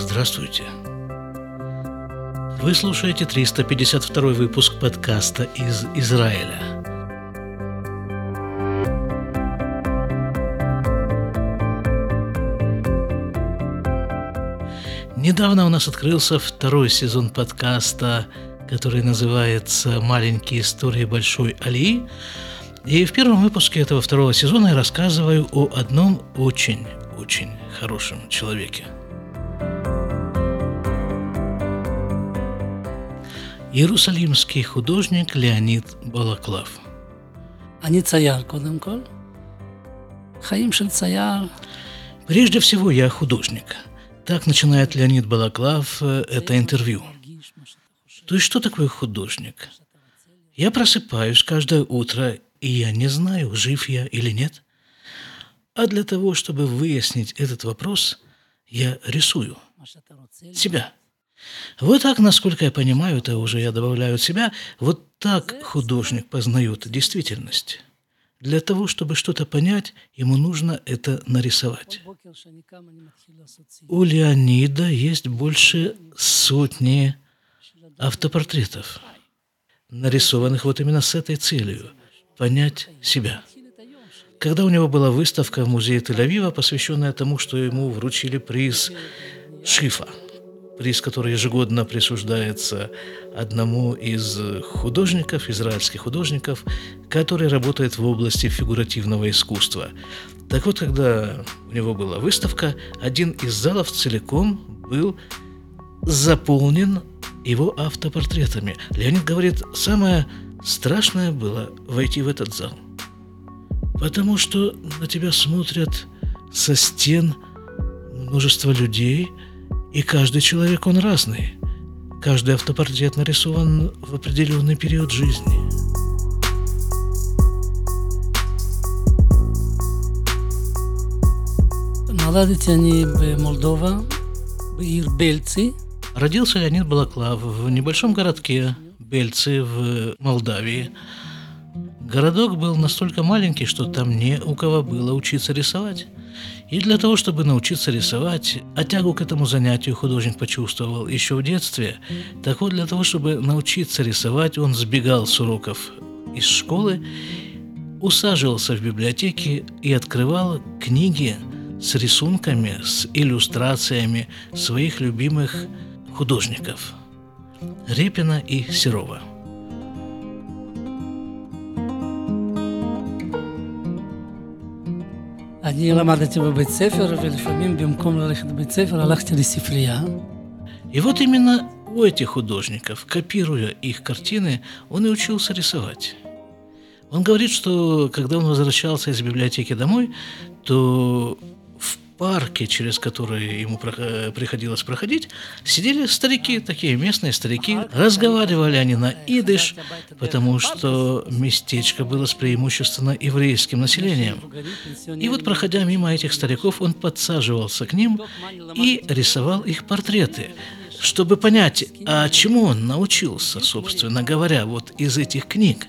Здравствуйте. Вы слушаете 352 выпуск подкаста из Израиля. Недавно у нас открылся второй сезон подкаста, который называется «Маленькие истории Большой Алии», и в первом выпуске этого второго сезона я рассказываю о одном очень-очень хорошем человеке. Иерусалимский художник Леонид Балаклав. אני צייר קודם כל. חיים של צייר. Прежде всего, я художник. Так начинает Леонид Балаклав э, это интервью. То есть, что такое художник? Я просыпаюсь каждое утро и я не знаю, жив я или нет. А для того, чтобы выяснить этот вопрос, я рисую себя. вот так, насколько я понимаю, это уже я добавляю от себя, вот так художник познает действительность. Для того, чтобы что-то понять, ему нужно это нарисовать. У Леонида есть больше сотни автопортретов, нарисованных вот именно с этой целью – понять себя. Когда у него была выставка в музее Тель-Авива, посвященная тому, что ему вручили приз Шифа, приз, который ежегодно присуждается одному из художников, израильских художников, который работает в области фигуративного искусства. Так вот, когда у него была выставка, один из залов целиком был заполнен его автопортретами. Леонид говорит, самое Страшное было войти в этот зал, потому что на тебя смотрят со стен множество людей, и каждый человек, он разный. Каждый автопортрет нарисован в определенный период жизни. Наладите они в Молдова, в Бельцы. Родился Леонид Балаклав в небольшом городке Бельцы в Молдавии. Городок был настолько маленький, что там не у кого было учиться рисовать. И для того, чтобы научиться рисовать, а тягу к этому занятию художник почувствовал еще в детстве, так вот для того, чтобы научиться рисовать, он сбегал с уроков из школы, усаживался в библиотеке и открывал книги с рисунками, с иллюстрациями своих любимых художников – Репина и Серова. אני למדתי בבית ספר, ולפעמים במקום ללכת לבית ספר הלכתי לספרייה. И вот именно у этих художников, копируя их картины, он и учился рисовать. Он говорит, что когда он возвращался из библиотеки домой, то парке, через который ему приходилось проходить, сидели старики, такие местные старики. Разговаривали они на идыш, потому что местечко было с преимущественно еврейским населением. И вот, проходя мимо этих стариков, он подсаживался к ним и рисовал их портреты, чтобы понять, а чему он научился, собственно говоря, вот из этих книг.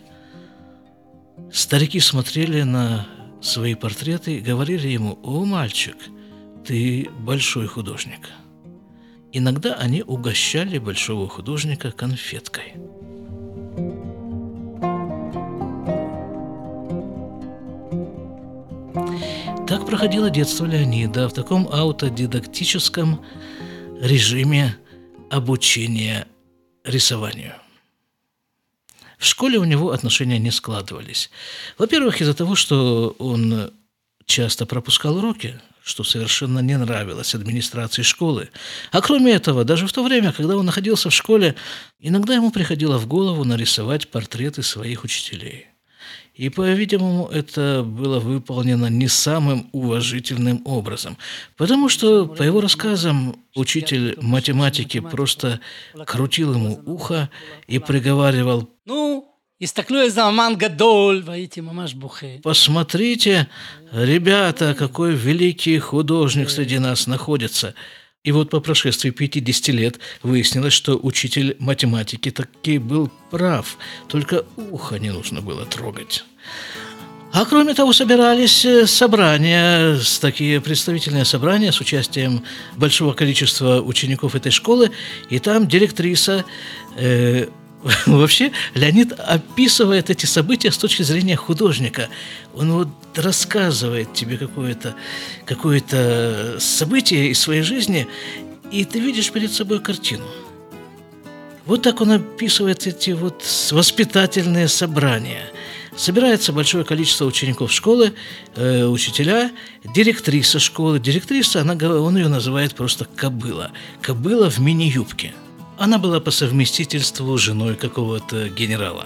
Старики смотрели на свои портреты и говорили ему, «О, мальчик, ты большой художник. Иногда они угощали большого художника конфеткой. Так проходило детство Леонида в таком аутодидактическом режиме обучения рисованию. В школе у него отношения не складывались. Во-первых, из-за того, что он часто пропускал уроки, что совершенно не нравилось администрации школы. А кроме этого, даже в то время, когда он находился в школе, иногда ему приходило в голову нарисовать портреты своих учителей. И, по-видимому, это было выполнено не самым уважительным образом, потому что, по его рассказам, учитель математики просто крутил ему ухо и приговаривал «Ну, הסתכלו איזה אמן גדול, והייתי ממש בוכה. Посмотрите, ребята, какой великий художник среди нас находится. И вот по прошествии 50 лет выяснилось, что учитель математики таки был прав, только ухо не нужно было трогать. А кроме того, собирались э, собрания, такие представительные собрания с участием большого количества учеников этой школы, и там директриса э, Вообще, Леонид описывает эти события с точки зрения художника. Он вот рассказывает тебе какое-то какое событие из своей жизни, и ты видишь перед собой картину. Вот так он описывает эти вот воспитательные собрания – Собирается большое количество учеников школы, э, учителя, директриса школы. Директриса, она, он ее называет просто кобыла. Кобыла в мини-юбке. Она была по совместительству женой какого-то генерала.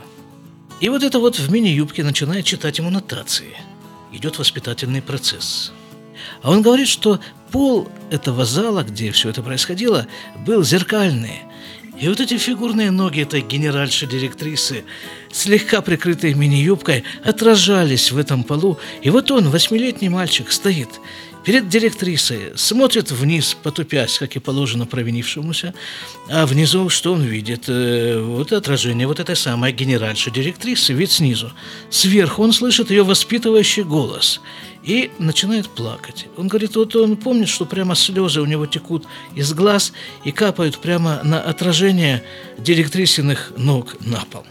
И вот это вот в мини-юбке начинает читать ему нотации. Идет воспитательный процесс. А он говорит, что пол этого зала, где все это происходило, был зеркальный – и вот эти фигурные ноги этой генеральши-директрисы, слегка прикрытые мини-юбкой, отражались в этом полу. И вот он, восьмилетний мальчик, стоит перед директрисой, смотрит вниз, потупясь, как и положено провинившемуся, а внизу что он видит? Э, вот отражение вот этой самой генеральши-директрисы, вид снизу. Сверху он слышит ее воспитывающий голос – и начинает плакать. Он говорит, вот он помнит, что прямо слезы у него текут из глаз и капают прямо на отражение директрисиных ног на пол.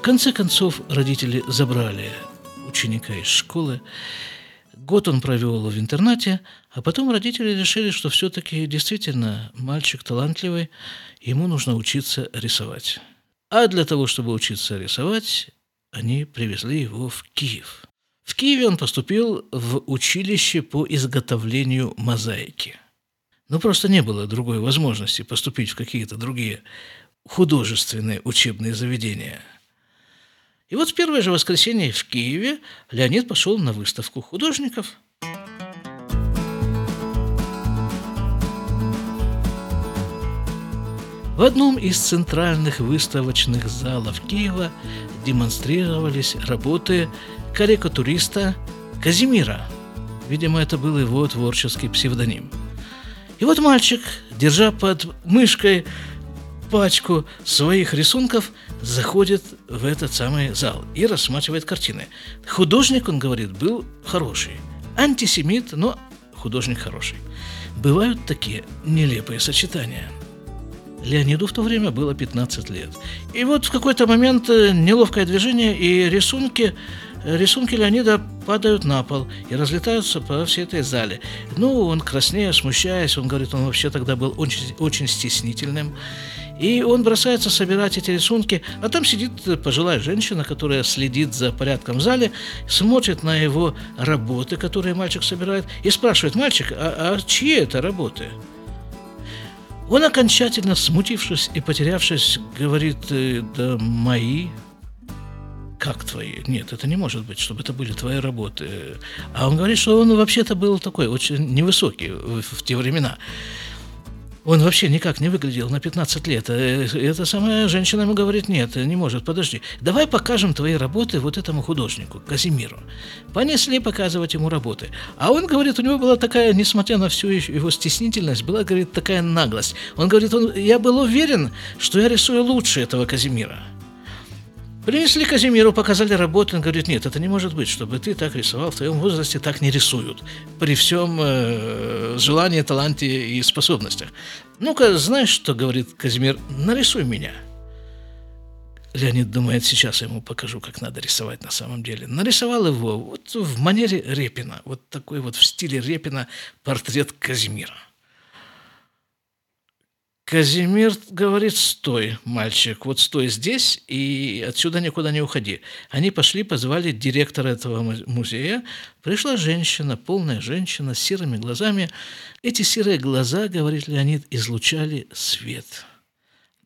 В конце концов родители забрали ученика из школы. Год он провел в интернате, а потом родители решили, что все-таки действительно мальчик талантливый, ему нужно учиться рисовать. А для того, чтобы учиться рисовать, они привезли его в Киев. В Киеве он поступил в училище по изготовлению мозаики. Но просто не было другой возможности поступить в какие-то другие художественные учебные заведения. И вот в первое же воскресенье в Киеве Леонид пошел на выставку художников – В одном из центральных выставочных залов Киева демонстрировались работы карикатуриста Казимира. Видимо, это был его творческий псевдоним. И вот мальчик, держа под мышкой пачку своих рисунков, заходит в этот самый зал и рассматривает картины. Художник, он говорит, был хороший. Антисемит, но художник хороший. Бывают такие нелепые сочетания – Леониду в то время было 15 лет. И вот в какой-то момент э, неловкое движение, и рисунки, э, рисунки Леонида падают на пол и разлетаются по всей этой зале. Ну, он краснея, смущаясь, он говорит, он вообще тогда был очень, очень стеснительным. И он бросается собирать эти рисунки, а там сидит пожилая женщина, которая следит за порядком в зале, смотрит на его работы, которые мальчик собирает, и спрашивает, мальчик, а, а чьи это работы? Он окончательно смутившись и потерявшись, говорит, «Э, да мои, как твои? Нет, это не может быть, чтобы это были твои работы. А он говорит, что он вообще-то был такой очень невысокий в, в те времена. Он вообще никак не выглядел на 15 лет. Э, эта самая женщина ему говорит, нет, не может, подожди. Давай покажем твои работы вот этому художнику, Казимиру. Понесли показывать ему работы. А он говорит, у него была такая, несмотря на всю его стеснительность, была, говорит, такая наглость. Он говорит, он, я был уверен, что я рисую лучше этого Казимира. Принесли Казимиру, показали работу, он говорит, нет, это не может быть, чтобы ты так рисовал, в твоем возрасте так не рисуют, при всем э, желании, таланте и способностях. Ну-ка, знаешь, что говорит Казимир, нарисуй меня. Леонид думает, сейчас я ему покажу, как надо рисовать на самом деле. Нарисовал его вот в манере Репина, вот такой вот в стиле Репина портрет Казимира. Казимир говорит, стой, мальчик, вот стой здесь и отсюда никуда не уходи. Они пошли, позвали директора этого музея. Пришла женщина, полная женщина с серыми глазами. Эти серые глаза, говорит Леонид, излучали свет.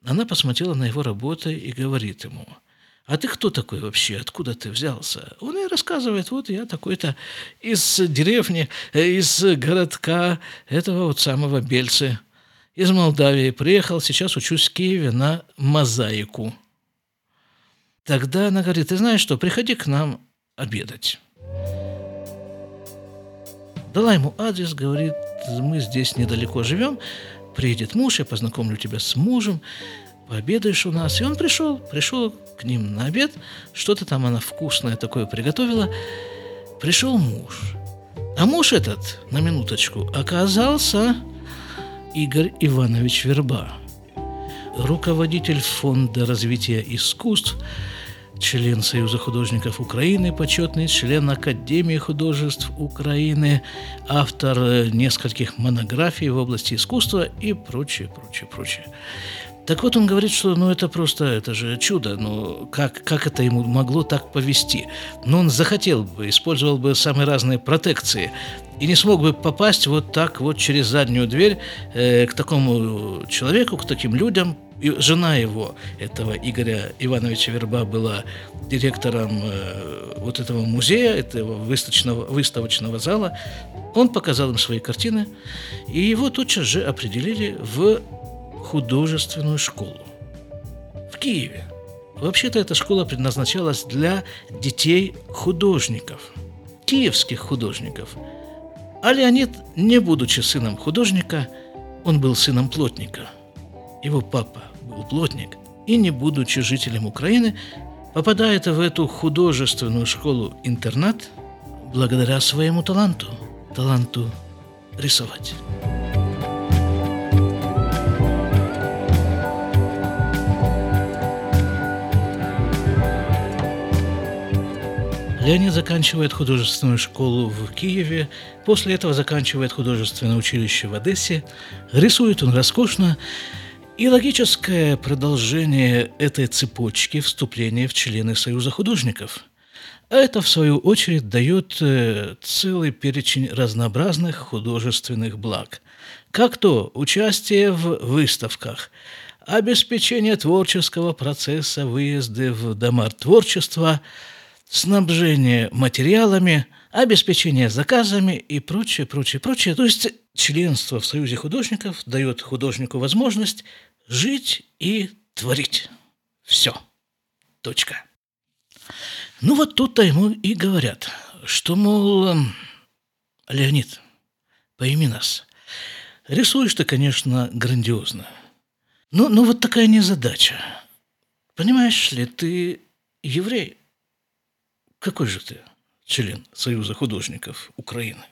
Она посмотрела на его работы и говорит ему, а ты кто такой вообще? Откуда ты взялся? Он ей рассказывает, вот я такой-то из деревни, э, из городка этого вот самого Бельцы из Молдавии приехал, сейчас учусь в Киеве на мозаику. Тогда она говорит, ты знаешь что, приходи к нам обедать. Дала ему адрес, говорит, мы здесь недалеко живем, приедет муж, я познакомлю тебя с мужем, пообедаешь у нас. И он пришел, пришел к ним на обед, что-то там она вкусное такое приготовила. Пришел муж. А муж этот, на минуточку, оказался Игорь Иванович Верба, руководитель Фонда развития искусств, член Союза художников Украины, почетный член Академии художеств Украины, автор нескольких монографий в области искусства и прочее, прочее, прочее. Так вот, он говорит, что ну это просто, это же чудо, ну как, как это ему могло так повести? Ну он захотел бы, использовал бы самые разные протекции и не смог бы попасть вот так вот через заднюю дверь э, к такому человеку, к таким людям. И жена его, этого Игоря Ивановича Верба, была директором э, вот этого музея, этого выставочного, выставочного зала. Он показал им свои картины, и его тотчас же определили в художественную школу в Киеве. Вообще-то эта школа предназначалась для детей художников, киевских художников. А Леонид, не будучи сыном художника, он был сыном плотника. Его папа был плотник, и не будучи жителем Украины, попадает в эту художественную школу-интернат благодаря своему таланту, таланту рисовать. Леонид заканчивает художественную школу в Киеве, после этого заканчивает художественное училище в Одессе. Рисует он роскошно, и логическое продолжение этой цепочки вступления в члены Союза художников. А это, в свою очередь, дает э, целый перечень разнообразных художественных благ. Как то участие в выставках, обеспечение творческого процесса, выезды в дома творчества – снабжение материалами, обеспечение заказами и прочее, прочее, прочее. То есть членство в Союзе художников дает художнику возможность жить и творить. Все. Точка. Ну вот тут-то ему и говорят, что, мол, Леонид, пойми нас, рисуешь ты, конечно, грандиозно. Но, но вот такая незадача. Понимаешь ли, ты еврей – какой же ты член Союза художников Украины?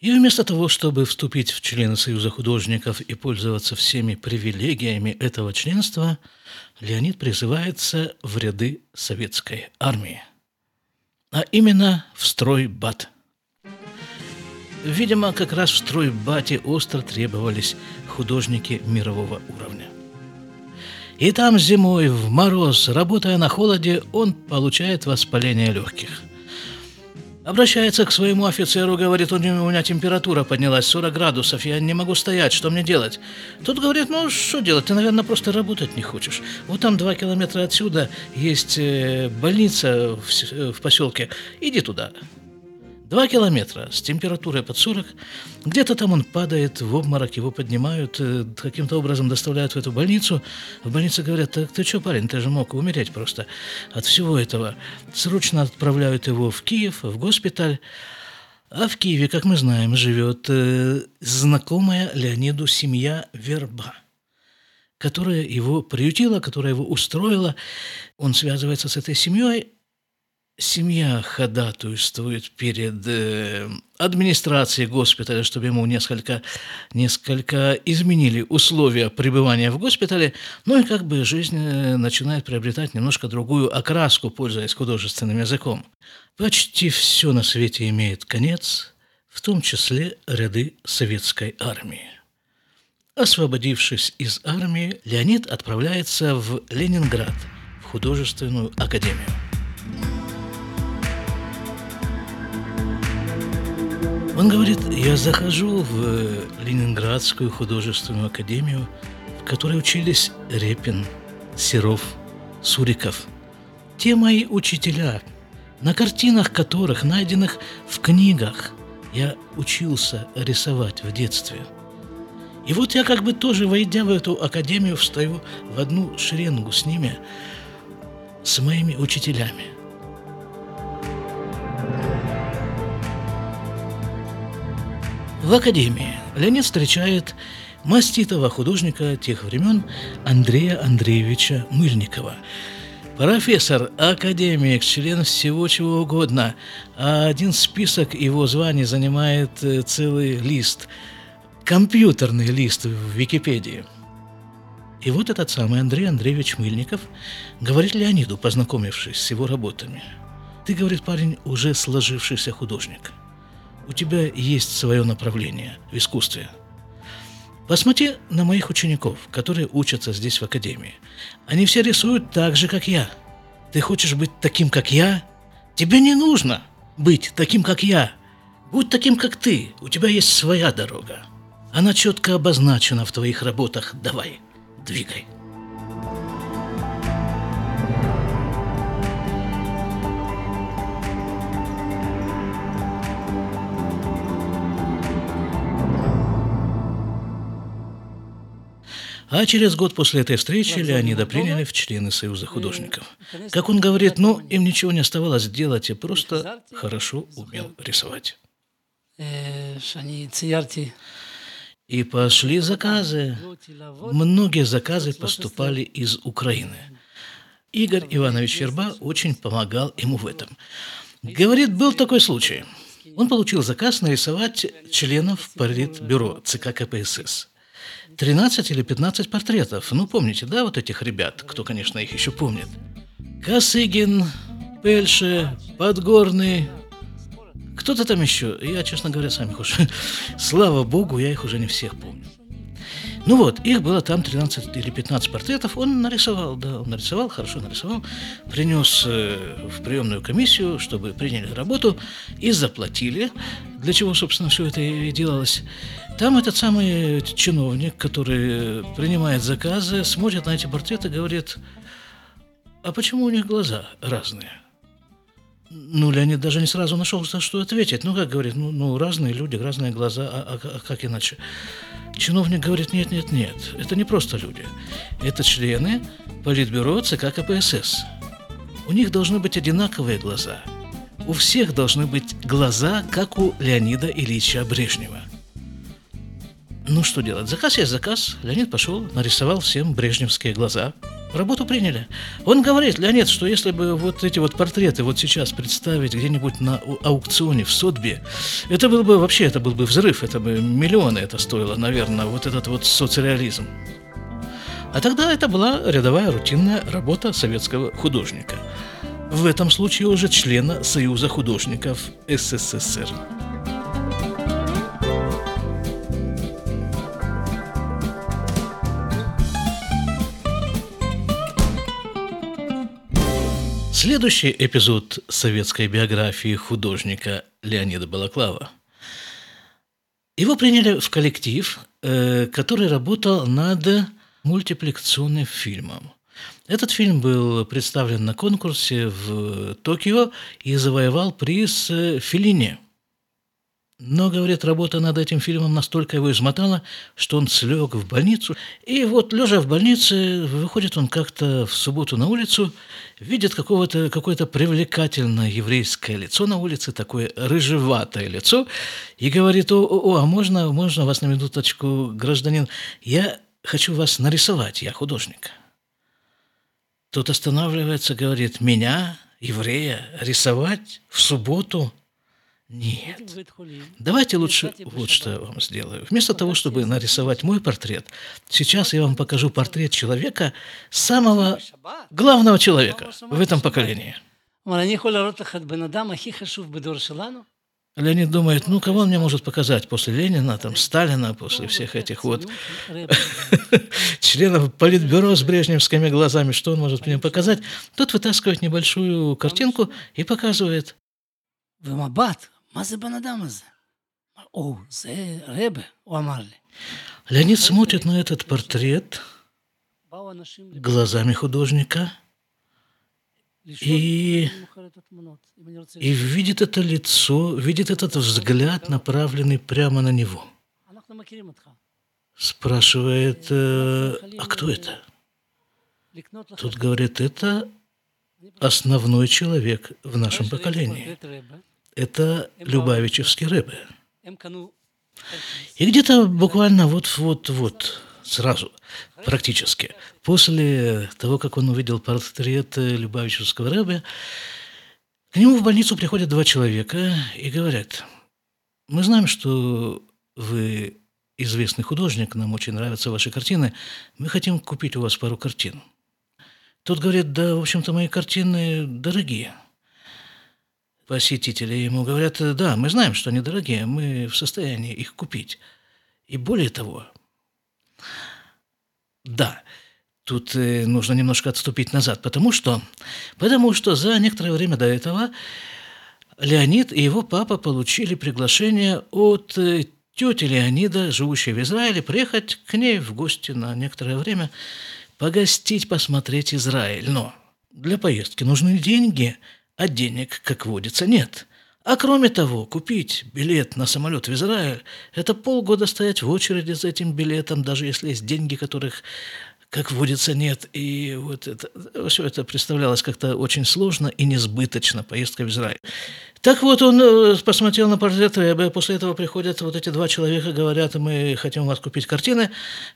И вместо того, чтобы вступить в члены Союза художников и пользоваться всеми привилегиями этого членства, Леонид призывается в ряды советской армии, а именно в стройбат. Видимо, как раз в стройбате остро требовались художники мирового уровня. И там зимой, в мороз, работая на холоде, он получает воспаление легких. Обращается к своему офицеру, говорит, у меня температура поднялась 40 градусов, я не могу стоять, что мне делать? Тот говорит, ну что делать, ты, наверное, просто работать не хочешь. Вот там два километра отсюда есть э, больница в, в поселке, иди туда. Два километра с температурой под 40. Где-то там он падает в обморок, его поднимают, э, каким-то образом доставляют в эту больницу. В больнице говорят, так ты что, парень, ты же мог умереть просто от всего этого. Срочно отправляют его в Киев, в госпиталь. А в Киеве, как мы знаем, живет э, знакомая Леониду семья Верба которая его приютила, которая его устроила. Он связывается с этой семьей, семья ходатайствует перед э, администрацией госпиталя, чтобы ему несколько, несколько изменили условия пребывания в госпитале, ну и как бы жизнь э, начинает приобретать немножко другую окраску, пользуясь художественным языком. Почти все на свете имеет конец, в том числе ряды советской армии. Освободившись из армии, Леонид отправляется в Ленинград, в художественную академию. Он говорит, я захожу в Ленинградскую художественную академию, в которой учились Репин, Серов, Суриков. Те мои учителя, на картинах которых, найденных в книгах, я учился рисовать в детстве. И вот я как бы тоже, войдя в эту академию, встаю в одну шеренгу с ними, с моими учителями – В академии Леонид встречает маститого художника тех времен Андрея Андреевича Мыльникова. Профессор, академик, член всего чего угодно, а один список его званий занимает э, целый лист, компьютерный лист в Википедии. И вот этот самый Андрей Андреевич Мыльников говорит Леониду, познакомившись с его работами. Ты, говорит парень, уже сложившийся художник. У тебя есть свое направление в искусстве – Посмотри на моих учеников, которые учатся здесь в академии. Они все рисуют так же, как я. Ты хочешь быть таким, как я? Тебе не нужно быть таким, как я. Будь таким, как ты. У тебя есть своя дорога. Она четко обозначена в твоих работах. Давай, двигай. А через год после этой встречи Леонида приняли в члены Союза художников. Как он говорит, ну, им ничего не оставалось делать, и просто хорошо умел рисовать. И пошли заказы. Многие заказы поступали из Украины. Игорь Иванович Щерба очень помогал ему в этом. Говорит, был такой случай. Он получил заказ нарисовать членов Политбюро ЦК КПСС. 13 или 15 портретов. Ну, помните, да, вот этих ребят, кто, конечно, их еще помнит. Косыгин, Пельше, Подгорный, кто-то там еще. Я, честно говоря, сам их уже... Слава богу, я их уже не всех помню. Ну вот, их было там 13 или 15 портретов. Он нарисовал, да, он нарисовал, хорошо нарисовал. Принес э, в приемную комиссию, чтобы приняли работу и заплатили. Для чего, собственно, все это и делалось. Там этот самый чиновник, который принимает заказы, смотрит на эти портреты и говорит, а почему у них глаза разные? Ну, Леонид даже не сразу нашел, что ответить. Ну, как говорит, ну, ну разные люди, разные глаза, а, а, а как иначе? Чиновник говорит, нет, нет, нет, это не просто люди. Это члены Политбюро ЦК КПСС. У них должны быть одинаковые глаза. У всех должны быть глаза, как у Леонида Ильича Брежнева. Ну что делать? Заказ есть заказ. Леонид пошел, нарисовал всем брежневские глаза. Работу приняли. Он говорит, Леонид, что если бы вот эти вот портреты вот сейчас представить где-нибудь на аукционе в Сотбе, это был бы вообще, это был бы взрыв, это бы миллионы это стоило, наверное, вот этот вот соцреализм. А тогда это была рядовая рутинная работа советского художника. В этом случае уже члена Союза художников СССР. Следующий эпизод советской биографии художника Леонида Балаклава. Его приняли в коллектив, э, который работал над мультипликационным фильмом. Этот фильм был представлен на конкурсе в Токио и завоевал приз э, Филини – но, говорит, работа над этим фильмом настолько его измотала, что он слег в больницу. И вот, лежа в больнице, выходит он как-то в субботу на улицу, видит какого-то, какое-то привлекательное еврейское лицо на улице, такое рыжеватое лицо, и говорит, о, о, а можно, можно вас на минуточку, гражданин, я хочу вас нарисовать, я художник. Тот останавливается, говорит, меня, еврея, рисовать в субботу – нет. Давайте лучше вот что я вам сделаю. Вместо того, чтобы нарисовать мой портрет, сейчас я вам покажу портрет человека, самого главного человека в этом поколении. Леонид думает, ну, кого он мне может показать после Ленина, там, Сталина, после всех этих вот членов политбюро с брежневскими глазами, что он может мне показать? Тот вытаскивает небольшую картинку и показывает. מה זה בן אדם הזה? о, זה רבה, הוא אמר לי. Леонид смотрит на этот портрет глазами художника и, и видит это лицо, видит этот взгляд, направленный прямо на него. Спрашивает, э, а кто это? Тут говорит, это основной человек в нашем поколении это Любавичевский Рэбе. И где-то буквально вот-вот-вот, сразу, практически, после того, как он увидел портрет Любавичевского рэба, к нему в больницу приходят два человека и говорят, мы знаем, что вы известный художник, нам очень нравятся ваши картины, мы хотим купить у вас пару картин. Тот говорит, да, в общем-то, мои картины дорогие. Посетители ему говорят, да, мы знаем, что они дорогие, мы в состоянии их купить. И более того, да, тут э, нужно немножко отступить назад, потому что, потому что за некоторое время до этого Леонид и его папа получили приглашение от э, тети Леонида, живущей в Израиле, приехать к ней в гости на некоторое время, погостить, посмотреть Израиль. Но для поездки нужны деньги, а денег, как водится, нет. А кроме того, купить билет на самолет в Израиль – это полгода стоять в очереди за этим билетом, даже если есть деньги, которых как водится, нет. И вот это, все это представлялось как-то очень сложно и несбыточно, поездка в Израиль. Так вот, он э, посмотрел на портрет Рэбе, после этого приходят вот эти два человека, говорят, мы хотим у вас купить картины.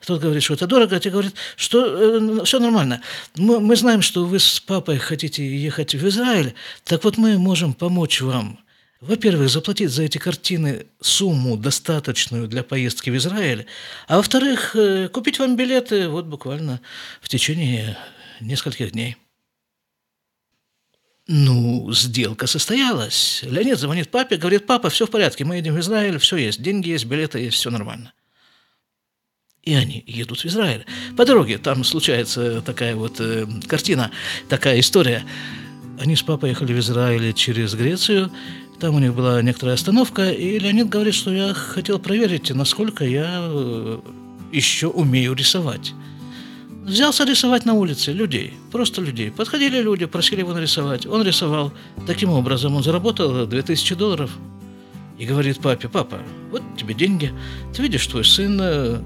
Тот говорит, что это дорого, а те говорят, что э, все нормально. Мы, мы знаем, что вы с папой хотите ехать в Израиль, так вот мы можем помочь вам – во-первых, заплатить за эти картины сумму, достаточную для поездки в Израиль, а во-вторых, э, купить вам билеты вот буквально в течение нескольких дней. Ну, сделка состоялась. Леонид звонит папе, говорит, папа, все в порядке, мы едем в Израиль, все есть, деньги есть, билеты есть, все нормально. И они едут в Израиль. По дороге там случается такая вот э, картина, такая история. Они с папой ехали в Израиль через Грецию, там у них была некоторая остановка, и Леонид говорит, что я хотел проверить, насколько я э, еще умею рисовать. Взялся рисовать на улице людей, просто людей. Подходили люди, просили его нарисовать. Он рисовал. Таким образом он заработал 2000 долларов. И говорит папе, папа, вот тебе деньги. Ты видишь, твой сын э,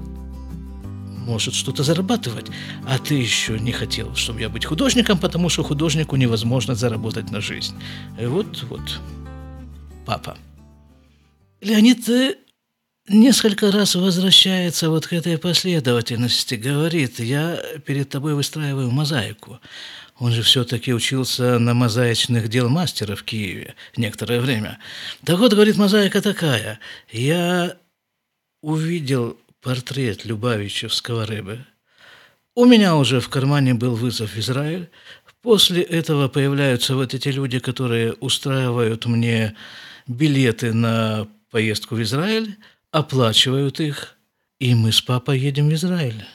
может что-то зарабатывать, а ты еще не хотел, чтобы я быть художником, потому что художнику невозможно заработать на жизнь. Вот, вот папа. Леонид несколько раз возвращается вот к этой последовательности, говорит, я перед тобой выстраиваю мозаику. Он же все-таки учился на мозаичных дел мастера в Киеве некоторое время. Так вот, говорит, мозаика такая. Я увидел портрет Любавичевского рыбы. У меня уже в кармане был вызов в Израиль. После этого появляются вот эти люди, которые устраивают мне билеты на поездку в Израиль, оплачивают их, и мы с папой едем в Израиль.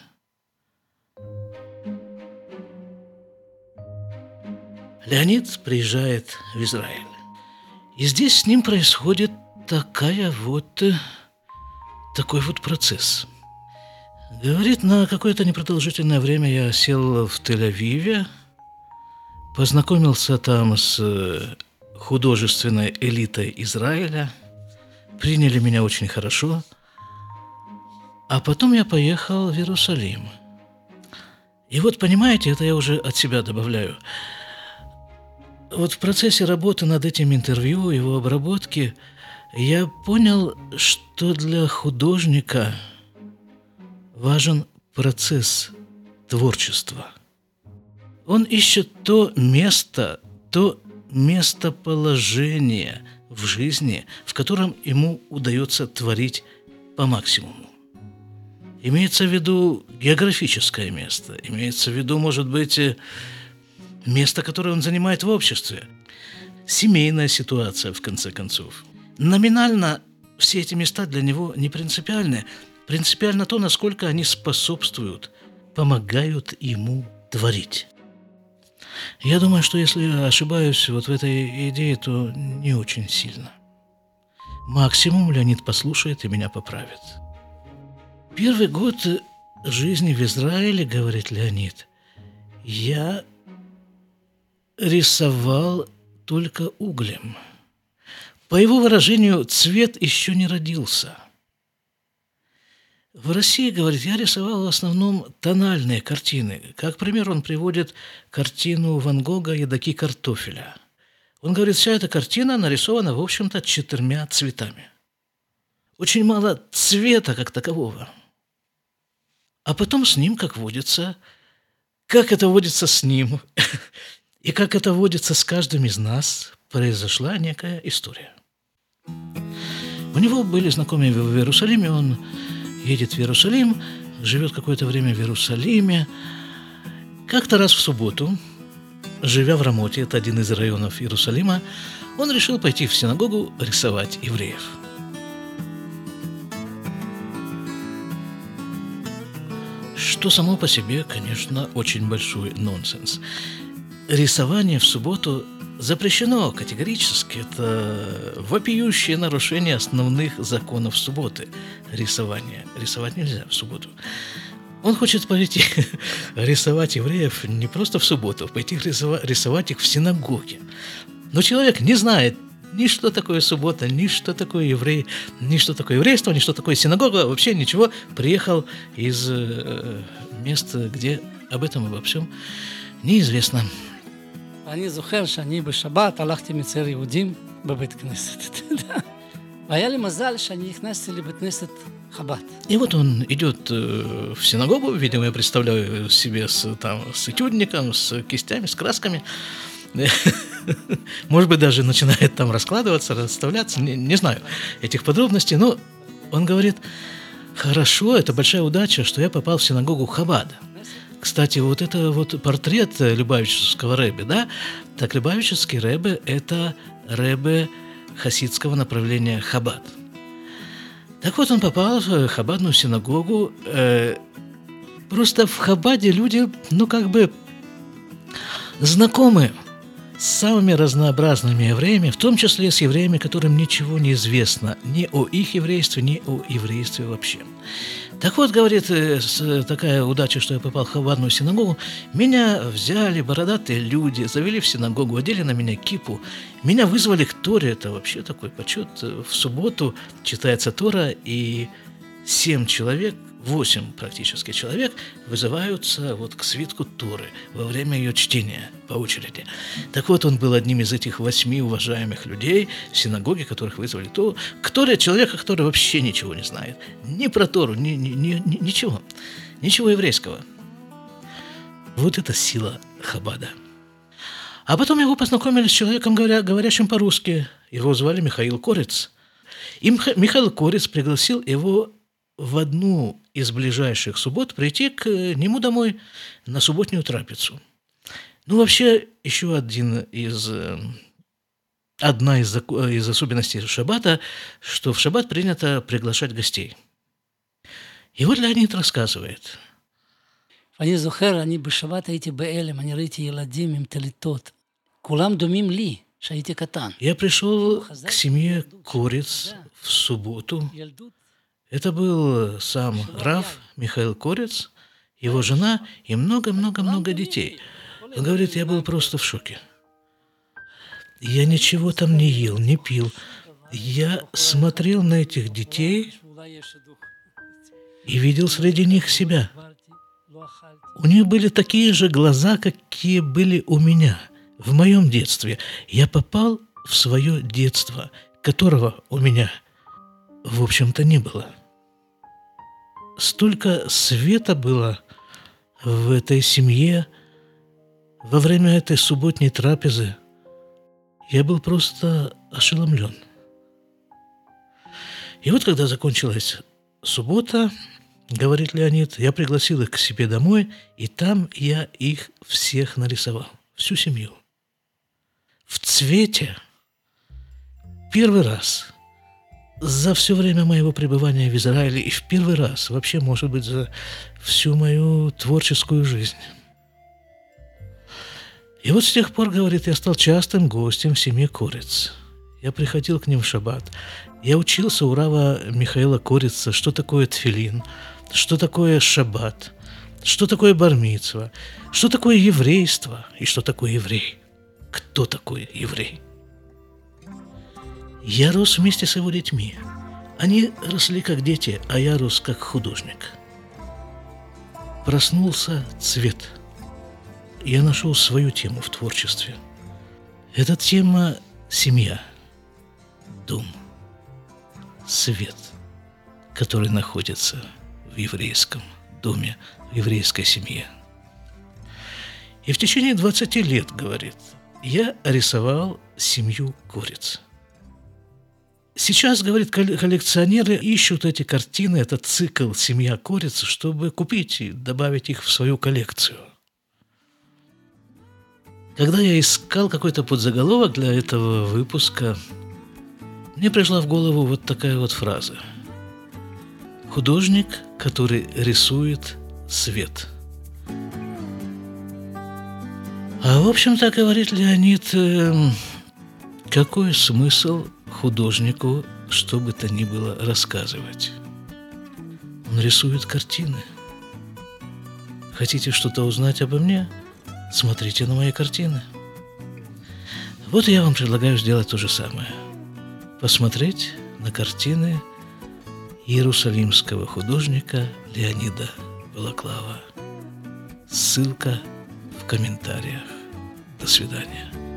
Леонид приезжает в Израиль. И здесь с ним происходит такая вот, э, такой вот процесс. Говорит, на какое-то непродолжительное время я сел в Тель-Авиве, познакомился там с э, художественной элитой Израиля, приняли меня очень хорошо, а потом я поехал в Иерусалим. И вот, понимаете, это я уже от себя добавляю. Вот в процессе работы над этим интервью, его обработки, я понял, что для художника важен процесс творчества. Он ищет то место, то местоположение в жизни, в котором ему удается творить по максимуму. Имеется в виду географическое место, имеется в виду, может быть, э, место, которое он занимает в обществе, семейная ситуация, в конце концов. Номинально все эти места для него не принципиальны. Принципиально то, насколько они способствуют, помогают ему творить. Я думаю, что если ошибаюсь вот в этой идее, то не очень сильно. Максимум Леонид послушает и меня поправит. Первый год жизни в Израиле, говорит Леонид, я рисовал только углем. По его выражению, цвет еще не родился – в России, говорит, я рисовал в основном тональные картины. Как пример он приводит картину Ван Гога «Едоки картофеля». Он говорит, вся эта картина нарисована, в общем-то, четырьмя цветами. очень мало цвета как такового. А потом с ним, как водится, как это водится с ним, и как это водится с каждым из нас, произошла некая история. У него были знакомые в Иерусалиме, он едет в Иерусалим, живет какое-то время в Иерусалиме. Как-то раз в субботу, живя в Рамоте, это один из районов Иерусалима, он решил пойти в синагогу рисовать евреев. Что само по себе, конечно, очень большой нонсенс. Рисование в субботу запрещено категорически. Это вопиющее нарушение основных законов субботы. Рисование. Рисовать нельзя в субботу. Он хочет пойти рисовать евреев не просто в субботу, пойти рисовать их в синагоге. Но человек не знает ни что такое суббота, ни что такое еврей, ни что такое еврейство, ни что такое синагога, вообще ничего. Приехал из э, места, где об этом обо всем неизвестно. אני זוכר שאני בשבת הלכתי מצייר יהודים בבית כנסת, אתה יודע. והיה לי מזל שאני נכנסתי לבית כנסת Хаббат. И вот он идет э, в синагогу, видимо, я представляю себе с, там, с этюдником, с кистями, с красками. Может быть, даже начинает там раскладываться, расставляться, не, не знаю этих подробностей, но он говорит, хорошо, это большая удача, что я попал в синагогу Хабада. Кстати, вот это вот портрет Любавического Рэбе, да? Так, Любавический Рэбе – это Рэбе хасидского направления Хабад. Так вот, он попал в Хабадную синагогу. Э, просто в Хабаде люди, ну, как бы знакомы с самыми разнообразными евреями, в том числе с евреями, которым ничего не известно ни о их еврействе, ни о еврействе вообще. Так вот, говорит, э, такая удача, что я попал в одну синагогу. Меня взяли бородатые люди, завели в синагогу, одели на меня кипу. Меня вызвали к Торе. Это вообще такой почет. В субботу читается Тора, и семь человек – восемь практически человек вызываются вот к свитку Торы во время ее чтения по очереди. Так вот, он был одним из этих восьми уважаемых людей в синагоге, которых вызвали то, к Торе человека, который вообще ничего не знает. Ни про Тору, ни, ни, ни, ни, ничего. Ничего еврейского. Вот это сила Хабада. А потом его познакомили с человеком, говоря, говорящим по-русски. Его звали Михаил Корец. И Михаил Корец пригласил его в одну из ближайших суббот прийти к нему домой на субботнюю трапезу. Ну, вообще, еще один из, э, одна из, из особенностей шаббата, что в шаббат принято приглашать гостей. И вот Леонид рассказывает. אני זוכר, אני בשבת הייתי בהלם, אני ראיתי ילדים עם טליתות. כולם דומים לי, שהייתי קטן. Я пришел к семье Куриц в субботу, это был сам Раф Михаил Корец, его жена и много-много-много детей. Он говорит, я был просто в шоке. Я ничего там не ел, не пил. Я смотрел на этих детей и видел среди них себя. У них были такие же глаза, какие были у меня в моем детстве. Я попал в свое детство, которого у меня, в общем-то, не было столько света было в этой семье во время этой субботней трапезы. Я был просто ошеломлен. И вот когда закончилась суббота, говорит Леонид, я пригласил их к себе домой, и там я их всех нарисовал, всю семью. В цвете. Первый раз – за все время моего пребывания в Израиле и в первый раз, вообще, может быть, за всю мою творческую жизнь. И вот с тех пор, говорит, я стал частым гостем в семье Куриц. Я приходил к ним в шаббат. Я учился у Рава Михаила Курица, что такое тфилин, что такое шаббат, что такое бармицва, что такое еврейство и что такое еврей. Кто такой еврей? Я рос вместе с его детьми. Они росли как дети, а я рос как художник. Проснулся цвет. Я нашел свою тему в творчестве. Эта тема – семья, дом, свет, который находится в еврейском доме, в еврейской семье. И в течение 20 лет, говорит, я рисовал семью куриц. Сейчас, говорит, коллекционеры ищут эти картины, этот цикл «Семья куриц», чтобы купить и добавить их в свою коллекцию. Когда я искал какой-то подзаголовок для этого выпуска, мне пришла в голову вот такая вот фраза. Художник, который рисует свет. А в общем-то, говорит Леонид, э, какой смысл художнику что бы то ни было рассказывать? Он рисует картины. Хотите что-то узнать обо мне – смотрите на мои картины. Вот я вам предлагаю сделать то же самое. Посмотреть на картины иерусалимского художника Леонида Балаклава. Ссылка в комментариях. До свидания.